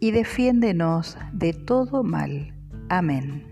y defiéndenos de todo mal. Amén.